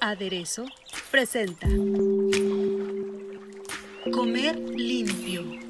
Aderezo presenta Comer limpio.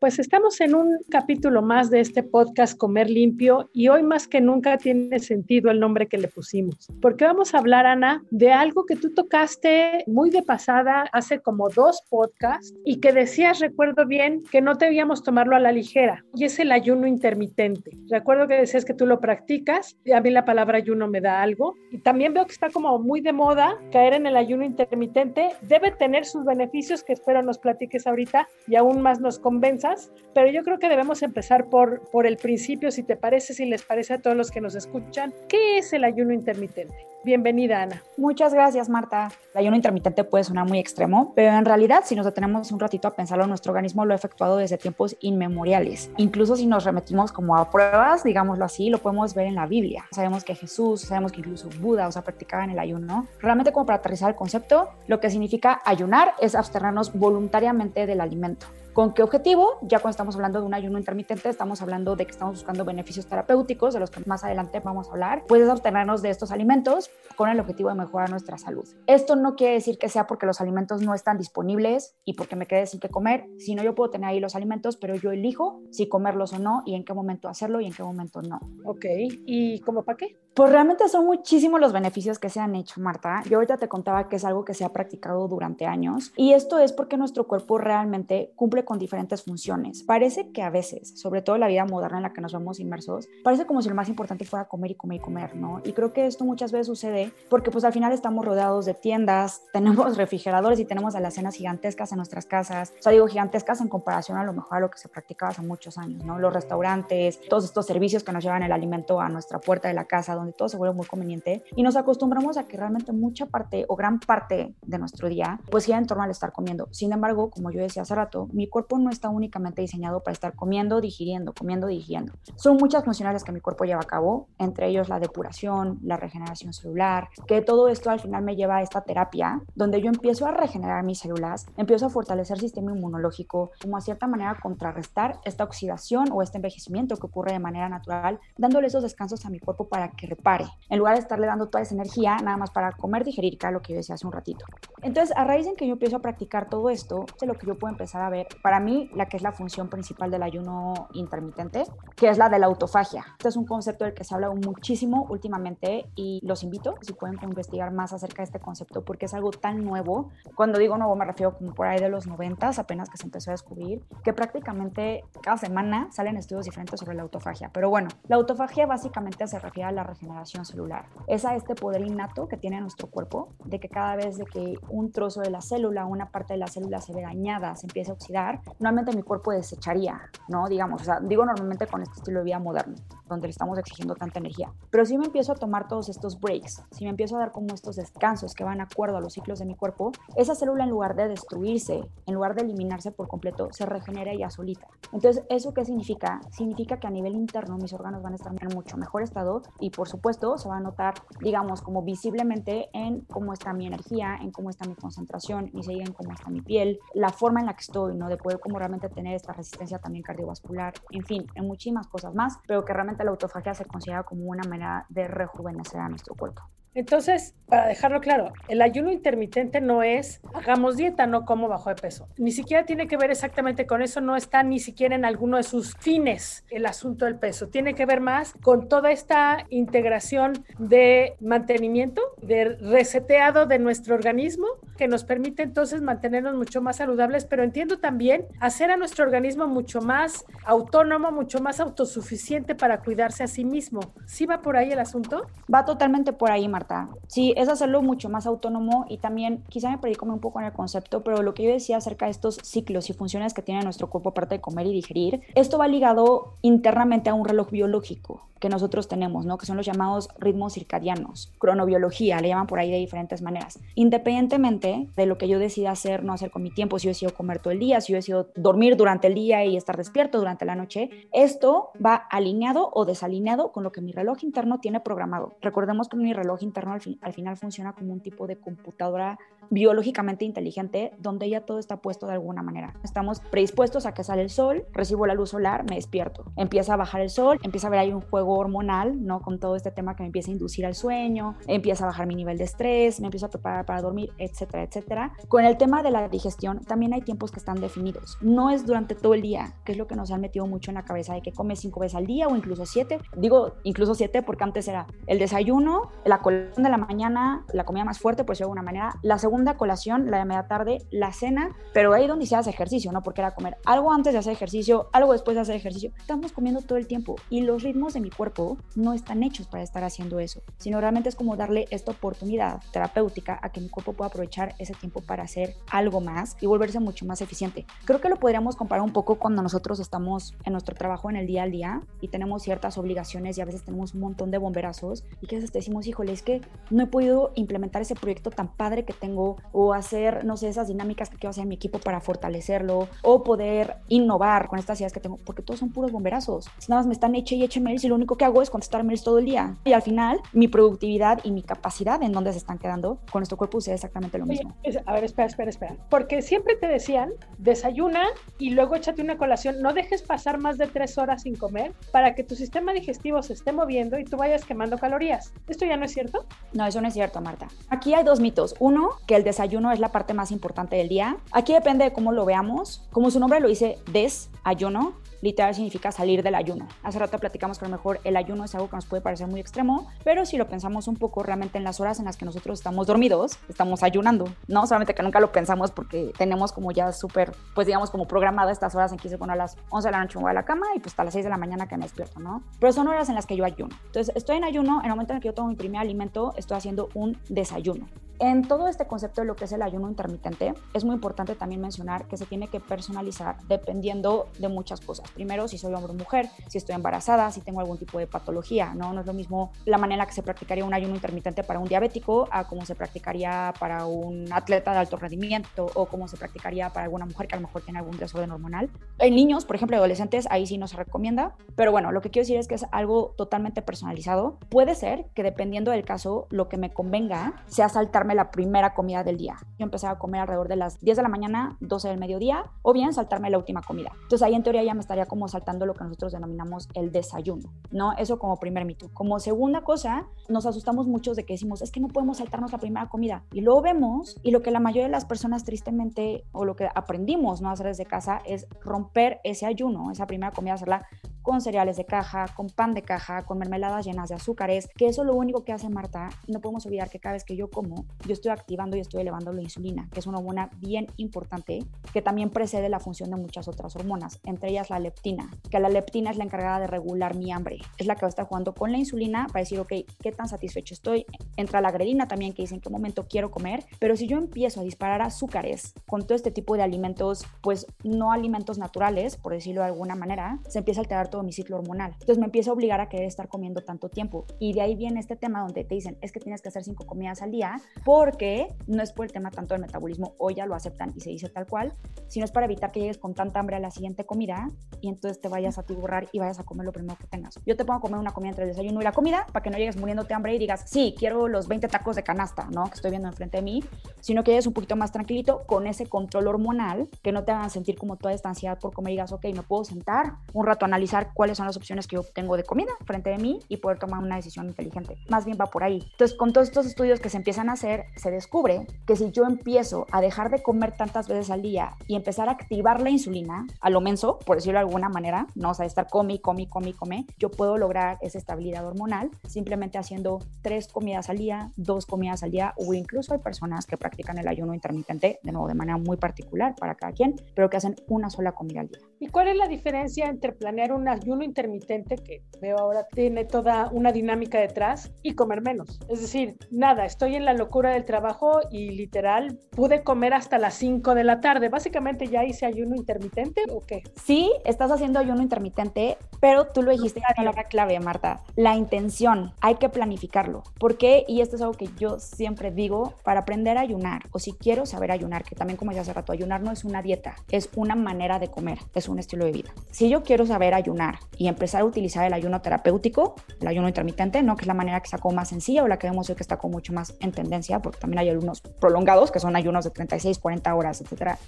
Pues estamos en un capítulo más de este podcast Comer Limpio y hoy más que nunca tiene sentido el nombre que le pusimos, porque vamos a hablar, Ana, de algo que tú tocaste muy de pasada hace como dos podcasts y que decías, recuerdo bien, que no debíamos tomarlo a la ligera y es el ayuno intermitente. Recuerdo que decías que tú lo practicas y a mí la palabra ayuno me da algo y también veo que está como muy de moda caer en el ayuno intermitente. Debe tener sus beneficios que espero nos platiques ahorita y aún más nos convenza pero yo creo que debemos empezar por, por el principio, si te parece, si les parece a todos los que nos escuchan. ¿Qué es el ayuno intermitente? Bienvenida, Ana. Muchas gracias, Marta. El ayuno intermitente puede sonar muy extremo, pero en realidad, si nos detenemos un ratito a pensarlo, nuestro organismo lo ha efectuado desde tiempos inmemoriales. Incluso si nos remitimos como a pruebas, digámoslo así, lo podemos ver en la Biblia. Sabemos que Jesús, sabemos que incluso Buda, o sea, practicaban el ayuno. Realmente, como para aterrizar el concepto, lo que significa ayunar es abstenernos voluntariamente del alimento. ¿Con qué objetivo? Ya cuando estamos hablando de un ayuno intermitente, estamos hablando de que estamos buscando beneficios terapéuticos, de los que más adelante vamos a hablar. Puedes obtenernos de estos alimentos con el objetivo de mejorar nuestra salud. Esto no quiere decir que sea porque los alimentos no están disponibles y porque me quede sin qué comer, sino yo puedo tener ahí los alimentos, pero yo elijo si comerlos o no y en qué momento hacerlo y en qué momento no. Ok, ¿y cómo para qué? Pues realmente son muchísimos los beneficios que se han hecho, Marta. Yo ahorita te contaba que es algo que se ha practicado durante años y esto es porque nuestro cuerpo realmente cumple con diferentes funciones. Parece que a veces, sobre todo la vida moderna en la que nos vemos inmersos, parece como si lo más importante fuera comer y comer y comer, ¿no? Y creo que esto muchas veces sucede porque pues al final estamos rodeados de tiendas, tenemos refrigeradores y tenemos alacenas gigantescas en nuestras casas. O sea, digo gigantescas en comparación a lo mejor a lo que se practicaba hace muchos años, ¿no? Los restaurantes, todos estos servicios que nos llevan el alimento a nuestra puerta de la casa, donde todo se vuelve muy conveniente y nos acostumbramos a que realmente mucha parte o gran parte de nuestro día pues gira en torno al estar comiendo. Sin embargo, como yo decía hace rato, mi cuerpo no está únicamente diseñado para estar comiendo, digiriendo, comiendo, digiriendo. Son muchas funciones que mi cuerpo lleva a cabo, entre ellos la depuración, la regeneración celular, que todo esto al final me lleva a esta terapia donde yo empiezo a regenerar mis células, empiezo a fortalecer el sistema inmunológico, como a cierta manera contrarrestar esta oxidación o este envejecimiento que ocurre de manera natural, dándole esos descansos a mi cuerpo para que repare, en lugar de estarle dando toda esa energía nada más para comer, digerir, que era lo que yo decía hace un ratito. Entonces, a raíz de que yo empiezo a practicar todo esto, es lo que yo puedo empezar a ver, para mí, la que es la función principal del ayuno intermitente, que es la de la autofagia. Este es un concepto del que se habla muchísimo últimamente y los invito, si pueden investigar más acerca de este concepto, porque es algo tan nuevo. Cuando digo nuevo me refiero como por ahí de los 90, apenas que se empezó a descubrir, que prácticamente cada semana salen estudios diferentes sobre la autofagia. Pero bueno, la autofagia básicamente se refiere a la regeneración celular. Es a este poder innato que tiene nuestro cuerpo de que cada vez de que un trozo de la célula, una parte de la célula se ve dañada, se empieza a oxidar, normalmente mi cuerpo desecharía, ¿no? Digamos, o sea, digo normalmente con este estilo de vida moderno, donde le estamos exigiendo tanta energía. Pero si me empiezo a tomar todos estos breaks, si me empiezo a dar como estos descansos que van acuerdo a los ciclos de mi cuerpo, esa célula en lugar de destruirse, en lugar de eliminarse por completo, se regenera ella solita. Entonces, ¿eso qué significa? Significa que a nivel interno mis órganos van a estar en mucho mejor estado y por supuesto se va a notar, digamos, como visiblemente en cómo está mi energía, en cómo está mi concentración, y se en cómo está mi piel, la forma en la que estoy, ¿no? De poder como realmente tener esta resistencia también cardiovascular, en fin, en muchísimas cosas más, pero que realmente la autofagia se considera como una manera de rejuvenecer a nuestro cuerpo. Entonces, para dejarlo claro, el ayuno intermitente no es hagamos dieta, no como bajo de peso. Ni siquiera tiene que ver exactamente con eso, no está ni siquiera en alguno de sus fines el asunto del peso. Tiene que ver más con toda esta integración de mantenimiento, de reseteado de nuestro organismo, que nos permite entonces mantenernos mucho más saludables, pero entiendo también hacer a nuestro organismo mucho más autónomo, mucho más autosuficiente para cuidarse a sí mismo. ¿Sí va por ahí el asunto? Va totalmente por ahí, Marta. Sí, es hacerlo mucho más autónomo y también quizá me perdí como un poco en el concepto, pero lo que yo decía acerca de estos ciclos y funciones que tiene nuestro cuerpo aparte de comer y digerir, esto va ligado internamente a un reloj biológico que nosotros tenemos, ¿no? Que son los llamados ritmos circadianos, cronobiología, le llaman por ahí de diferentes maneras. Independientemente de lo que yo decida hacer, no hacer con mi tiempo, si yo decido comer todo el día, si yo decido dormir durante el día y estar despierto durante la noche, esto va alineado o desalineado con lo que mi reloj interno tiene programado. Recordemos que mi reloj interno al, al final funciona como un tipo de computadora biológicamente inteligente donde ya todo está puesto de alguna manera. Estamos predispuestos a que sale el sol, recibo la luz solar, me despierto. Empieza a bajar el sol, empieza a ver ahí un juego hormonal, ¿no? Con todo este tema que me empieza a inducir al sueño, empieza a bajar mi nivel de estrés, me empiezo a preparar para dormir, etcétera, etcétera. Con el tema de la digestión, también hay tiempos que están definidos. No es durante todo el día, que es lo que nos han metido mucho en la cabeza de que comes cinco veces al día o incluso siete. Digo incluso siete porque antes era el desayuno, la colación de la mañana, la comida más fuerte, por decirlo de alguna manera, la segunda colación, la de media tarde, la cena, pero ahí donde se hace ejercicio, ¿no? Porque era comer algo antes de hacer ejercicio, algo después de hacer ejercicio. Estamos comiendo todo el tiempo y los ritmos de mi cuerpo no están hechos para estar haciendo eso, sino realmente es como darle esta oportunidad terapéutica a que mi cuerpo pueda aprovechar ese tiempo para hacer algo más y volverse mucho más eficiente. Creo que lo podríamos comparar un poco cuando nosotros estamos en nuestro trabajo en el día al día y tenemos ciertas obligaciones y a veces tenemos un montón de bomberazos y que a veces decimos, híjole, es que no he podido implementar ese proyecto tan padre que tengo o hacer, no sé, esas dinámicas que quiero hacer en mi equipo para fortalecerlo o poder innovar con estas ideas que tengo, porque todos son puros bomberazos. Nada más me están eche y eche mails y lo único que hago es contestar mails todo el día. Y al final, mi productividad y mi capacidad en donde se están quedando con nuestro cuerpo sucede exactamente lo mismo. a ver, espera, espera, espera. Porque siempre te decían, desayuna y luego échate una colación. No dejes pasar más de tres horas sin comer para que tu sistema digestivo se esté moviendo y tú vayas quemando calorías. ¿Esto ya no es cierto? No, eso no es cierto, Marta. Aquí hay dos mitos. Uno, que el desayuno es la parte más importante del día. Aquí depende de cómo lo veamos. Como su nombre lo dice, desayuno, literal significa salir del ayuno. Hace rato platicamos que a lo mejor el ayuno es algo que nos puede parecer muy extremo, pero si lo pensamos un poco, realmente en las horas en las que nosotros estamos dormidos, estamos ayunando, ¿no? Solamente que nunca lo pensamos porque tenemos como ya súper, pues digamos como programada estas horas en que bueno, a las 11 de la noche me voy a la cama y pues hasta las 6 de la mañana que me despierto, ¿no? Pero son horas en las que yo ayuno. Entonces, estoy en ayuno, en el momento en el que yo tomo mi primer alimento, estoy haciendo un desayuno. En todo este concepto de lo que es el ayuno intermitente, es muy importante también mencionar que se tiene que personalizar dependiendo de muchas cosas. Primero, si soy hombre o mujer, si estoy embarazada, si tengo algún tipo de patología, ¿no? No es lo mismo la manera que se practicaría un ayuno intermitente para un diabético a cómo se practicaría para un atleta de alto rendimiento o cómo se practicaría para alguna mujer que a lo mejor tiene algún desorden hormonal. En niños, por ejemplo, adolescentes, ahí sí no se recomienda, pero bueno, lo que quiero decir es que es algo totalmente personalizado. Puede ser que dependiendo del caso, lo que me convenga sea saltar la primera comida del día. Yo empezaba a comer alrededor de las 10 de la mañana, 12 del mediodía, o bien saltarme la última comida. Entonces ahí en teoría ya me estaría como saltando lo que nosotros denominamos el desayuno, ¿no? Eso como primer mito. Como segunda cosa, nos asustamos mucho de que decimos, es que no podemos saltarnos la primera comida. Y luego vemos, y lo que la mayoría de las personas tristemente, o lo que aprendimos no hacer desde casa, es romper ese ayuno, esa primera comida, hacerla con cereales de caja, con pan de caja, con mermeladas llenas de azúcares, que eso lo único que hace Marta, no podemos olvidar que cada vez que yo como, yo estoy activando y estoy elevando la insulina, que es una hormona bien importante que también precede la función de muchas otras hormonas, entre ellas la leptina, que la leptina es la encargada de regular mi hambre, es la que estar jugando con la insulina para decir, ok, ¿qué tan satisfecho estoy? Entra la grelina también que dice en qué momento quiero comer, pero si yo empiezo a disparar azúcares con todo este tipo de alimentos, pues no alimentos naturales, por decirlo de alguna manera, se empieza a alterar todo mi ciclo hormonal. Entonces me empieza a obligar a querer estar comiendo tanto tiempo. Y de ahí viene este tema donde te dicen, es que tienes que hacer cinco comidas al día, porque no es por el tema tanto del metabolismo, o ya lo aceptan y se dice tal cual, sino es para evitar que llegues con tanta hambre a la siguiente comida y entonces te vayas a tiburrar y vayas a comer lo primero que tengas. Yo te pongo a comer una comida entre el desayuno y la comida para que no llegues muriéndote hambre y digas, sí, quiero los 20 tacos de canasta, ¿no? Que estoy viendo enfrente de mí, sino que llegues un poquito más tranquilito con ese control hormonal, que no te hagan sentir como toda esta ansiedad por comer y digas, ok, me puedo sentar un rato a analizar cuáles son las opciones que yo tengo de comida frente de mí y poder tomar una decisión inteligente. Más bien va por ahí. Entonces, con todos estos estudios que se empiezan a hacer, se descubre que si yo empiezo a dejar de comer tantas veces al día y empezar a activar la insulina a lo menso, por decirlo de alguna manera, no o sea, estar come, come, come, come, yo puedo lograr esa estabilidad hormonal simplemente haciendo tres comidas al día, dos comidas al día, o incluso hay personas que practican el ayuno intermitente, de nuevo, de manera muy particular para cada quien, pero que hacen una sola comida al día. ¿Y cuál es la diferencia entre planear un ayuno intermitente, que veo ahora tiene toda una dinámica detrás, y comer menos? Es decir, nada, estoy en la locura del trabajo y literal pude comer hasta las 5 de la tarde. Básicamente ya hice ayuno intermitente o qué? Sí, estás haciendo ayuno intermitente, pero tú lo dijiste, la palabra clave, Marta, la intención. Hay que planificarlo. ¿Por qué? Y esto es algo que yo siempre digo, para aprender a ayunar, o si quiero saber ayunar, que también como ya hace rato, ayunar no es una dieta, es una manera de comer, es un estilo de vida. Si yo quiero saber ayunar y empezar a utilizar el ayuno terapéutico, el ayuno intermitente, ¿no? que es la manera que sacó más sencilla o la que vemos hoy que está con mucho más en tendencia, porque también hay ayunos prolongados, que son ayunos de 36, 40 horas, etcétera,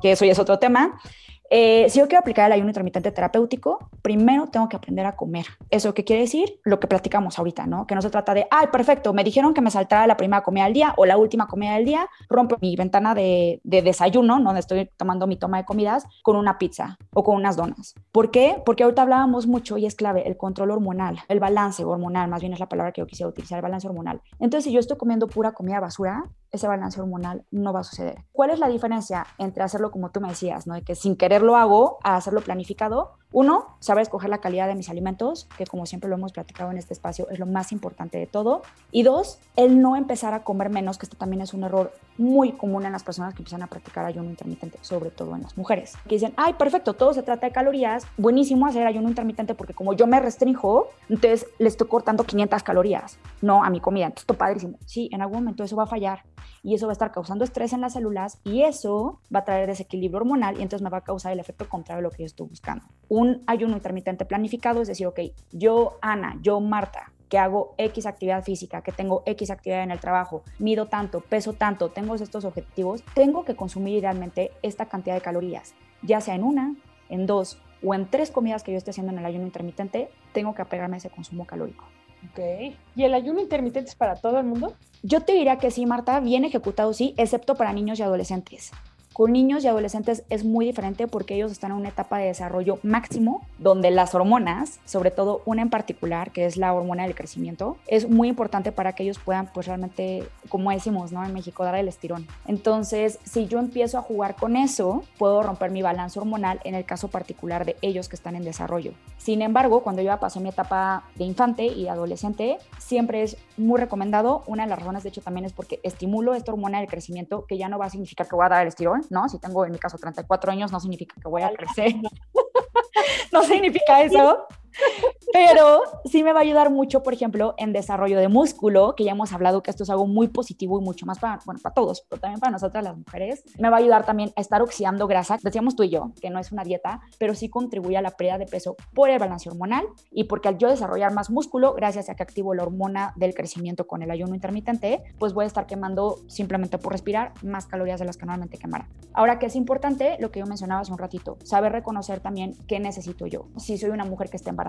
que eso ya es otro tema. Eh, si yo quiero aplicar el ayuno intermitente terapéutico, primero tengo que aprender a comer. ¿Eso qué quiere decir? Lo que platicamos ahorita, ¿no? Que no se trata de, ay, perfecto, me dijeron que me saltara la primera comida del día o la última comida del día, rompo mi ventana de, de desayuno, donde estoy tomando mi toma de comidas, con una pizza o con unas donas. ¿Por qué? Porque ahorita hablábamos mucho y es clave el control hormonal, el balance hormonal, más bien es la palabra que yo quisiera utilizar, el balance hormonal. Entonces, si yo estoy comiendo pura comida basura, ese balance hormonal no va a suceder. ¿Cuál es la diferencia entre hacerlo como tú me decías, ¿no? de que sin querer lo hago, a hacerlo planificado? Uno, saber escoger la calidad de mis alimentos, que como siempre lo hemos platicado en este espacio, es lo más importante de todo. Y dos, el no empezar a comer menos, que esto también es un error muy común en las personas que empiezan a practicar ayuno intermitente, sobre todo en las mujeres, que dicen, ay, perfecto, todo se trata de calorías, buenísimo hacer ayuno intermitente porque como yo me restringo, entonces le estoy cortando 500 calorías, no a mi comida, entonces esto padrísimo. Sí, en algún momento eso va a fallar y eso va a estar causando estrés en las células y eso va a traer desequilibrio hormonal y entonces me va a causar el efecto contrario de lo que yo estoy buscando. Un ayuno intermitente planificado es decir, ok, yo, Ana, yo, Marta, que hago X actividad física, que tengo X actividad en el trabajo, mido tanto, peso tanto, tengo estos objetivos, tengo que consumir idealmente esta cantidad de calorías, ya sea en una, en dos o en tres comidas que yo esté haciendo en el ayuno intermitente, tengo que apegarme a ese consumo calórico. Ok. ¿Y el ayuno intermitente es para todo el mundo? Yo te diría que sí, Marta, bien ejecutado sí, excepto para niños y adolescentes. Con niños y adolescentes es muy diferente porque ellos están en una etapa de desarrollo máximo donde las hormonas, sobre todo una en particular, que es la hormona del crecimiento, es muy importante para que ellos puedan pues realmente, como decimos, ¿no? En México, dar el estirón. Entonces, si yo empiezo a jugar con eso, puedo romper mi balance hormonal en el caso particular de ellos que están en desarrollo. Sin embargo, cuando yo ya pasé mi etapa de infante y adolescente, siempre es muy recomendado. Una de las razones, de hecho, también es porque estimulo esta hormona del crecimiento, que ya no va a significar que voy a dar el estirón, ¿no? Si tengo en mi caso 34 años, no significa que voy a crecer. no significa eso. Pero sí me va a ayudar mucho, por ejemplo, en desarrollo de músculo, que ya hemos hablado que esto es algo muy positivo y mucho más para, bueno, para todos, pero también para nosotras las mujeres. Me va a ayudar también a estar oxidando grasa. Decíamos tú y yo que no es una dieta, pero sí contribuye a la pérdida de peso por el balance hormonal y porque al yo desarrollar más músculo, gracias a que activo la hormona del crecimiento con el ayuno intermitente, pues voy a estar quemando simplemente por respirar más calorías de las que normalmente quemara. Ahora que es importante, lo que yo mencionaba hace un ratito, saber reconocer también qué necesito yo. Si soy una mujer que está embarazada,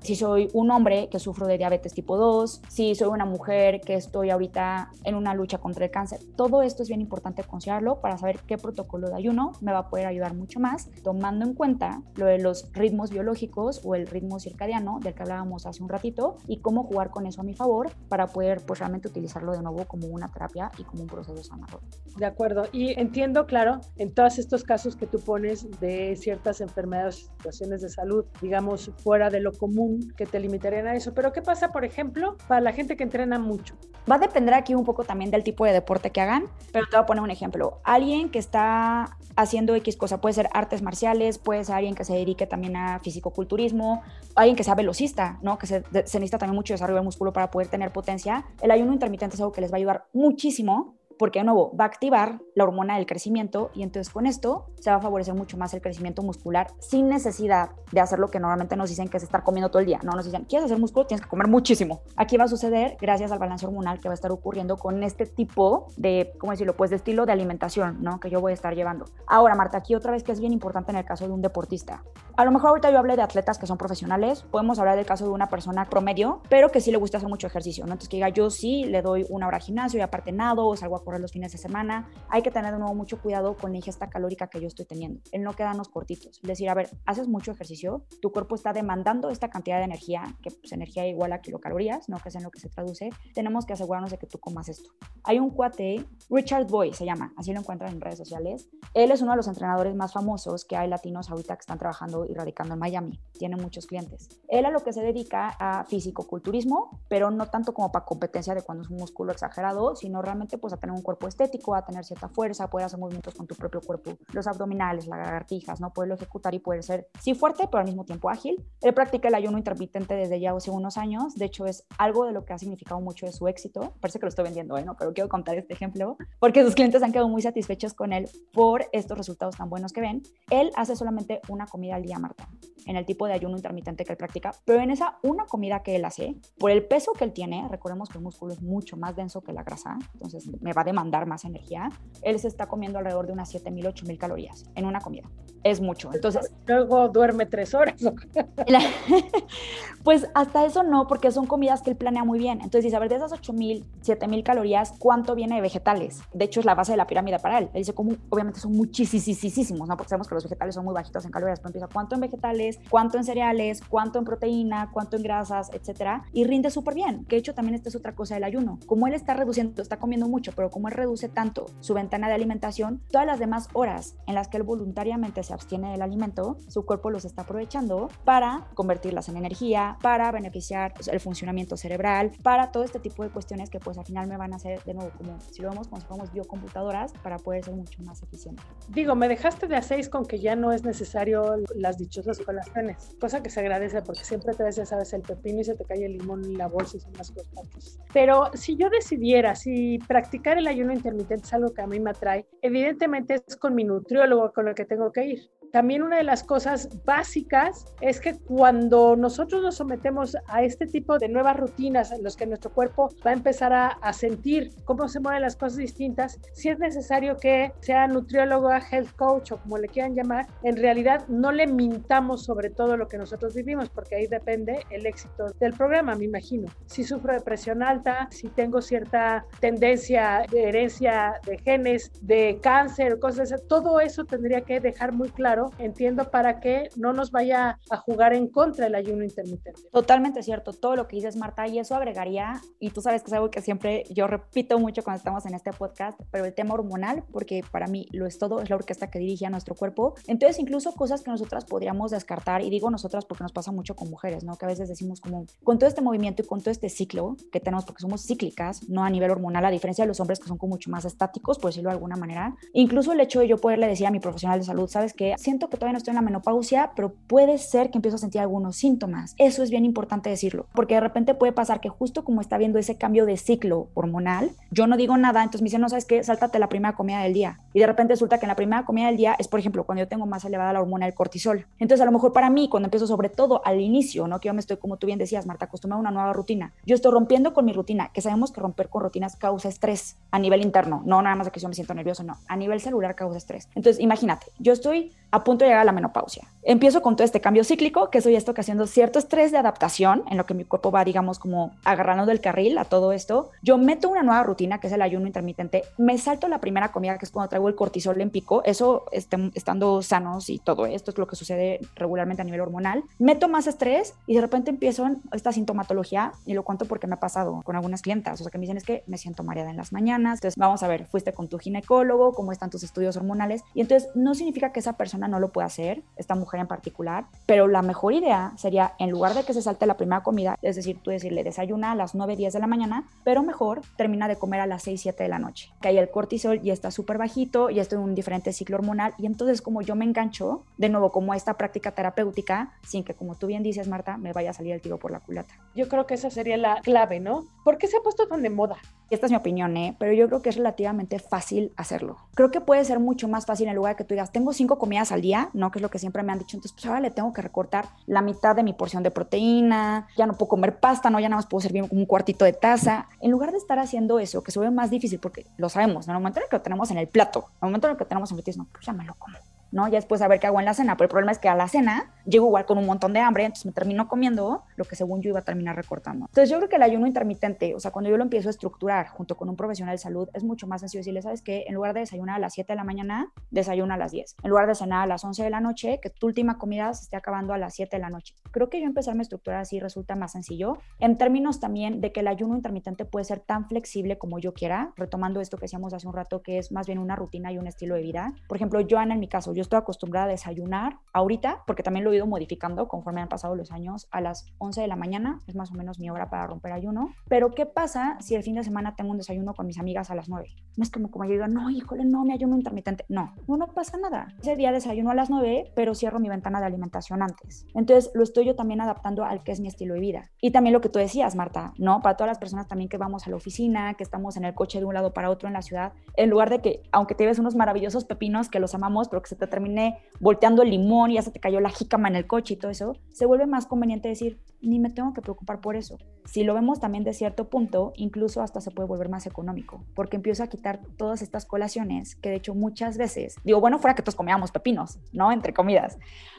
si soy un hombre que sufro de diabetes tipo 2, si soy una mujer que estoy ahorita en una lucha contra el cáncer. Todo esto es bien importante considerarlo para saber qué protocolo de ayuno me va a poder ayudar mucho más, tomando en cuenta lo de los ritmos biológicos o el ritmo circadiano del que hablábamos hace un ratito y cómo jugar con eso a mi favor para poder pues realmente utilizarlo de nuevo como una terapia y como un proceso sanador. De acuerdo. Y entiendo, claro, en todos estos casos que tú pones de ciertas enfermedades, situaciones de salud, digamos, fuera de lo común, que te limitarían a eso. Pero ¿qué pasa, por ejemplo, para la gente que entrena mucho? Va a depender aquí un poco también del tipo de deporte que hagan, pero te voy a poner un ejemplo. Alguien que está haciendo X cosa, puede ser artes marciales, puede ser alguien que se dedique también a fisicoculturismo, alguien que sea velocista, ¿no? Que se, se necesita también mucho desarrollo de músculo para poder tener potencia. El ayuno intermitente es algo que les va a ayudar muchísimo porque de nuevo va a activar la hormona del crecimiento y entonces con esto se va a favorecer mucho más el crecimiento muscular sin necesidad de hacer lo que normalmente nos dicen que es estar comiendo todo el día. No, nos dicen, ¿quieres hacer músculo? Tienes que comer muchísimo. Aquí va a suceder gracias al balance hormonal que va a estar ocurriendo con este tipo de, ¿cómo decirlo? Pues de estilo de alimentación, ¿no? Que yo voy a estar llevando. Ahora, Marta, aquí otra vez que es bien importante en el caso de un deportista. A lo mejor ahorita yo hablé de atletas que son profesionales, podemos hablar del caso de una persona promedio, pero que sí le gusta hacer mucho ejercicio, ¿no? Entonces que diga, yo sí le doy una hora al gimnasio y aparte nado salgo a a correr los fines de semana. Hay que tener de nuevo mucho cuidado con la ingesta calórica que yo estoy teniendo, el no quedarnos cortitos. Es decir, a ver, haces mucho ejercicio, tu cuerpo está demandando esta cantidad de energía, que pues, energía igual a kilocalorías, ¿no? Que es en lo que se traduce. Tenemos que asegurarnos de que tú comas esto. Hay un cuate, Richard Boy se llama, así lo encuentran en redes sociales. Él es uno de los entrenadores más famosos que hay latinos ahorita que están trabajando y radicando en Miami. Tiene muchos clientes. Él a lo que se dedica a físico-culturismo, pero no tanto como para competencia de cuando es un músculo exagerado, sino realmente pues a tener un cuerpo estético, a tener cierta fuerza, poder hacer movimientos con tu propio cuerpo, los abdominales, las lagartijas, ¿no? Poderlo ejecutar y poder ser, sí, fuerte, pero al mismo tiempo ágil. Él practica el ayuno intermitente desde ya hace unos años. De hecho, es algo de lo que ha significado mucho de su éxito. Parece que lo estoy vendiendo, ¿eh? ¿no? Pero quiero contar este ejemplo porque sus clientes han quedado muy satisfechos con él por estos resultados tan buenos que ven. Él hace solamente una comida al día, Marta, en el tipo de ayuno intermitente que él practica, pero en esa una comida que él hace, por el peso que él tiene, recordemos que el músculo es mucho más denso que la grasa, entonces me va demandar más energía, él se está comiendo alrededor de unas 7.000, 8.000 calorías en una comida. Es mucho. Entonces, luego duerme tres horas. pues hasta eso no, porque son comidas que él planea muy bien. Entonces dice, a ver, de esas 8.000, 7.000 calorías, ¿cuánto viene de vegetales? De hecho, es la base de la pirámide para él. Él dice, como, obviamente son muchísimos, ¿no? Porque sabemos que los vegetales son muy bajitos en calorías, pero empieza cuánto en vegetales, cuánto en cereales, cuánto en proteína, cuánto en grasas, etcétera, y rinde súper bien. Que de hecho también esta es otra cosa del ayuno. Como él está reduciendo, está comiendo mucho, pero como él reduce tanto su ventana de alimentación, todas las demás horas en las que él voluntariamente se abstiene del alimento, su cuerpo los está aprovechando para convertirlas en energía, para beneficiar pues, el funcionamiento cerebral, para todo este tipo de cuestiones que pues al final me van a hacer de nuevo como si lo vemos como si fuéramos biocomputadoras para poder ser mucho más eficientes. Digo, me dejaste de a seis con que ya no es necesario las dichosas colaciones, cosa que se agradece porque siempre te ves, ya sabes, el pepino y se te cae el limón y la bolsa y son las cosas. Pero si yo decidiera, si practicar el ayuno intermitente es algo que a mí me atrae, evidentemente es con mi nutriólogo con el que tengo que ir también una de las cosas básicas es que cuando nosotros nos sometemos a este tipo de nuevas rutinas en las que nuestro cuerpo va a empezar a, sentir cómo se mueven las cosas distintas, si es necesario que sea nutriólogo, health coach o como le quieran llamar, en realidad no le mintamos sobre todo lo que nosotros vivimos, porque ahí depende el éxito del programa, me imagino. Si sufro de presión alta, si tengo cierta tendencia de herencia de genes, de cáncer, cosas todo eso tendría que dejar muy claro entiendo para que no nos vaya a jugar en contra el ayuno intermitente. Totalmente cierto, todo lo que dices Marta, y eso agregaría, y tú sabes que es algo que siempre yo repito mucho cuando estamos en este podcast, pero el tema hormonal, porque para mí lo es todo, es la orquesta que dirige a nuestro cuerpo. Entonces, incluso cosas que nosotras podríamos descartar, y digo nosotras porque nos pasa mucho con mujeres, ¿no? Que a veces decimos como, con todo este movimiento y con todo este ciclo que tenemos, porque somos cíclicas, no a nivel hormonal, a diferencia de los hombres que son como mucho más estáticos, por decirlo de alguna manera. Incluso el hecho de yo poderle decir a mi profesional de salud, ¿sabes qué? Siento que todavía no estoy en la menopausia, pero puede ser que empiezo a sentir algunos síntomas. Eso es bien importante decirlo, porque de repente puede pasar que justo como está viendo ese cambio de ciclo hormonal, yo no digo nada, entonces me dicen, no sabes qué, sáltate la primera comida del día. Y de repente resulta que en la primera comida del día es, por ejemplo, cuando yo tengo más elevada la hormona del cortisol. Entonces, a lo mejor para mí, cuando empiezo sobre todo al inicio, ¿no? Que yo me estoy, como tú bien decías, Marta, acostumbrada a una nueva rutina. Yo estoy rompiendo con mi rutina, que sabemos que romper con rutinas causa estrés a nivel interno, no nada más de que yo me siento nervioso, no, a nivel celular causa estrés. Entonces, imagínate, yo estoy a punto de llegar a la menopausia. Empiezo con todo este cambio cíclico, que eso ya está haciendo cierto estrés de adaptación, en lo que mi cuerpo va, digamos, como agarrando del carril a todo esto. Yo meto una nueva rutina, que es el ayuno intermitente, me salto la primera comida, que es cuando traigo el cortisol en pico, eso estando sanos y todo esto es lo que sucede regularmente a nivel hormonal. Meto más estrés y de repente empiezo esta sintomatología, y lo cuento porque me ha pasado con algunas clientas, o sea, que me dicen es que me siento mareada en las mañanas, entonces vamos a ver, fuiste con tu ginecólogo, cómo están tus estudios hormonales, y entonces no significa que esa persona no lo puede hacer, esta mujer en particular, pero la mejor idea sería, en lugar de que se salte la primera comida, es decir, tú decirle desayuna a las 9, 10 de la mañana, pero mejor termina de comer a las 6, 7 de la noche, que ahí el cortisol ya está súper bajito, ya estoy en un diferente ciclo hormonal, y entonces como yo me engancho, de nuevo, como esta práctica terapéutica, sin que, como tú bien dices, Marta, me vaya a salir el tiro por la culata. Yo creo que esa sería la clave, ¿no? ¿Por qué se ha puesto tan de moda? Esta es mi opinión, ¿eh? pero yo creo que es relativamente fácil hacerlo. Creo que puede ser mucho más fácil en lugar de que tú digas, tengo cinco comidas al día, ¿no? Que es lo que siempre me han dicho. Entonces, pues ahora le tengo que recortar la mitad de mi porción de proteína, ya no puedo comer pasta, ¿no? Ya nada más puedo servir un cuartito de taza. En lugar de estar haciendo eso, que se ve más difícil, porque lo sabemos. En el momento en el que lo tenemos en el plato, en el momento en el que tenemos en el no, pues ya me lo como. ¿No? Ya después a ver qué hago en la cena, pero el problema es que a la cena llego igual con un montón de hambre, entonces me termino comiendo lo que según yo iba a terminar recortando. Entonces yo creo que el ayuno intermitente, o sea, cuando yo lo empiezo a estructurar junto con un profesional de salud, es mucho más sencillo decirle, ¿sabes qué? En lugar de desayunar a las 7 de la mañana, desayuna a las 10. En lugar de cenar a las 11 de la noche, que tu última comida se esté acabando a las 7 de la noche. Creo que yo empezarme a estructurar así resulta más sencillo, en términos también de que el ayuno intermitente puede ser tan flexible como yo quiera, retomando esto que decíamos hace un rato, que es más bien una rutina y un estilo de vida. Por ejemplo, yo, en mi caso, yo estoy acostumbrada a desayunar ahorita, porque también lo he ido modificando conforme han pasado los años, a las 11 de la mañana, es más o menos mi hora para romper ayuno. Pero, ¿qué pasa si el fin de semana tengo un desayuno con mis amigas a las 9? No es como como yo digo, no, híjole, no, me ayuno intermitente. No, no, no pasa nada. Ese día desayuno a las 9, pero cierro mi ventana de alimentación antes. Entonces, lo estoy yo también adaptando al que es mi estilo de vida. Y también lo que tú decías, Marta, ¿no? Para todas las personas también que vamos a la oficina, que estamos en el coche de un lado para otro en la ciudad, en lugar de que, aunque te ves unos maravillosos pepinos que los amamos, pero que se te termine volteando el limón y ya se te cayó la jícama en el coche y todo eso, se vuelve más conveniente decir, ni me tengo que preocupar por eso. Si lo vemos también de cierto punto, incluso hasta se puede volver más económico, porque empiezo a quitar todas estas colaciones que de hecho muchas veces, digo, bueno, fuera que todos comíamos pepinos, ¿no? Entre comidas,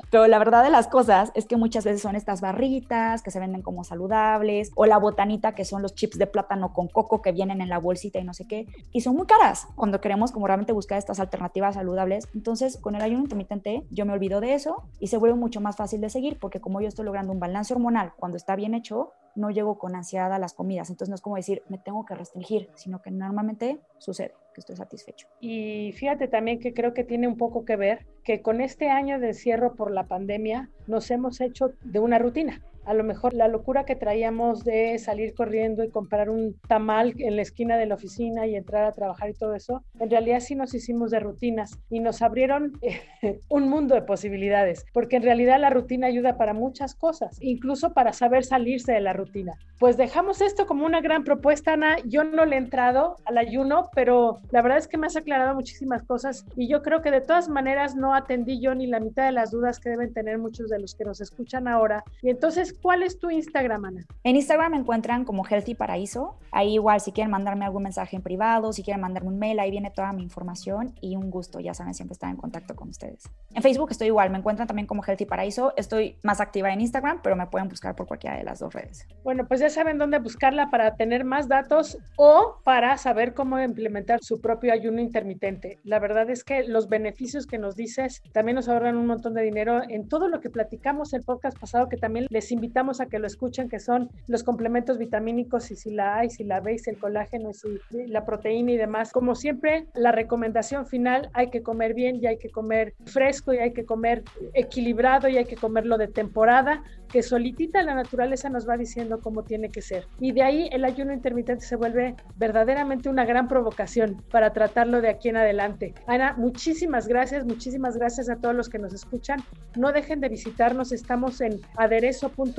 pero la verdad de las cosas es que muchas veces son estas barritas que se venden como saludables, o la botanita que son los chips de plátano con coco que vienen en la bolsita y no sé qué, y son muy caras cuando queremos como realmente buscar estas alternativas saludables. Entonces, con el ayuno intermitente, yo me olvido de eso y se vuelve mucho más fácil de seguir, porque como yo estoy logrando un balance hormonal cuando está bien hecho, no llego con ansiedad a las comidas. Entonces no es como decir, me tengo que restringir, sino que normalmente sucede que estoy satisfecho. Y fíjate también que creo que tiene un poco que ver que con este año de encierro por la pandemia nos hemos hecho de una rutina a lo mejor la locura que traíamos de salir corriendo y comprar un tamal en la esquina de la oficina y entrar a trabajar y todo eso, en realidad sí nos hicimos de rutinas y nos abrieron un mundo de posibilidades, porque en realidad la rutina ayuda para muchas cosas, incluso para saber salirse de la rutina. Pues dejamos esto como una gran propuesta, Ana. Yo no le he entrado al ayuno, pero la verdad es que me has aclarado muchísimas cosas y yo creo que de todas maneras no atendí yo ni la mitad de las dudas que deben tener muchos de los que nos escuchan ahora. Y entonces ¿cuál es tu Instagram, Ana? En Instagram me encuentran como Healthy Paraíso. Ahí igual, si quieren mandarme algún mensaje en privado, si quieren mandarme un mail, ahí viene toda mi información y un gusto, ya saben, siempre estar en contacto con ustedes. En Facebook estoy igual, me encuentran también como Healthy Paraíso. Estoy más activa en Instagram, pero me pueden buscar por cualquiera de las dos redes. Bueno, pues ya saben dónde buscarla para tener más datos o para saber cómo implementar su propio ayuno intermitente. La verdad es que los beneficios que nos dices también nos ahorran un montón de dinero en todo lo que platicamos el podcast pasado, que también les invitamos a que lo escuchen, que son los complementos vitamínicos, y si la A, y si la B, y si el colágeno, y si la proteína y demás. Como siempre, la recomendación final, hay que comer bien y hay que comer fresco y hay que comer equilibrado y hay que comerlo de temporada, que solitita la naturaleza nos va diciendo cómo tiene que ser. Y de ahí el ayuno intermitente se vuelve verdaderamente una gran provocación para tratarlo de aquí en adelante. Ana, muchísimas gracias, muchísimas gracias a todos los que nos escuchan. No dejen de visitarnos, estamos en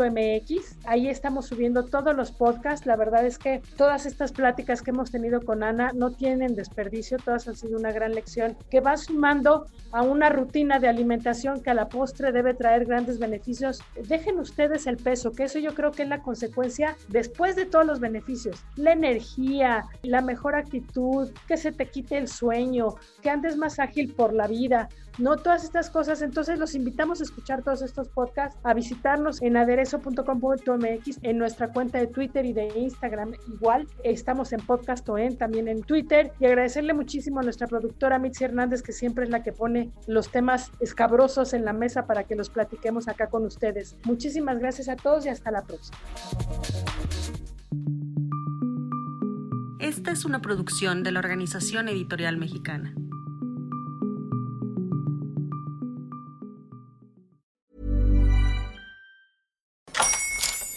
aderezo.mx, ahí estamos subiendo todos los podcasts. La verdad es que todas estas pláticas que hemos tenido con Ana no tienen desperdicio, todas han sido una gran lección que va sumando a una rutina de alimentación que a la postre debe traer grandes beneficios. Dejen ustedes el peso, que eso yo creo que es la consecuencia después de todos los beneficios. La energía, la mejor actitud, que se te quite el sueño, que andes más ágil por la vida, no todas estas cosas. Entonces los invitamos a escuchar todos estos podcasts, a visitarnos en aderezo.com.mx, en nuestra cuenta de Twitter y de Instagram. Igual estamos en Podcast OEN, también en Twitter. Y agradecerle muchísimo a nuestra productora Mitzi Hernández, que siempre es la que pone los temas escabrosos en la mesa para que los platiquemos acá con ustedes. Muchísimas gracias a todos y hasta la próxima. Esta es una producción de la Organización Editorial Mexicana.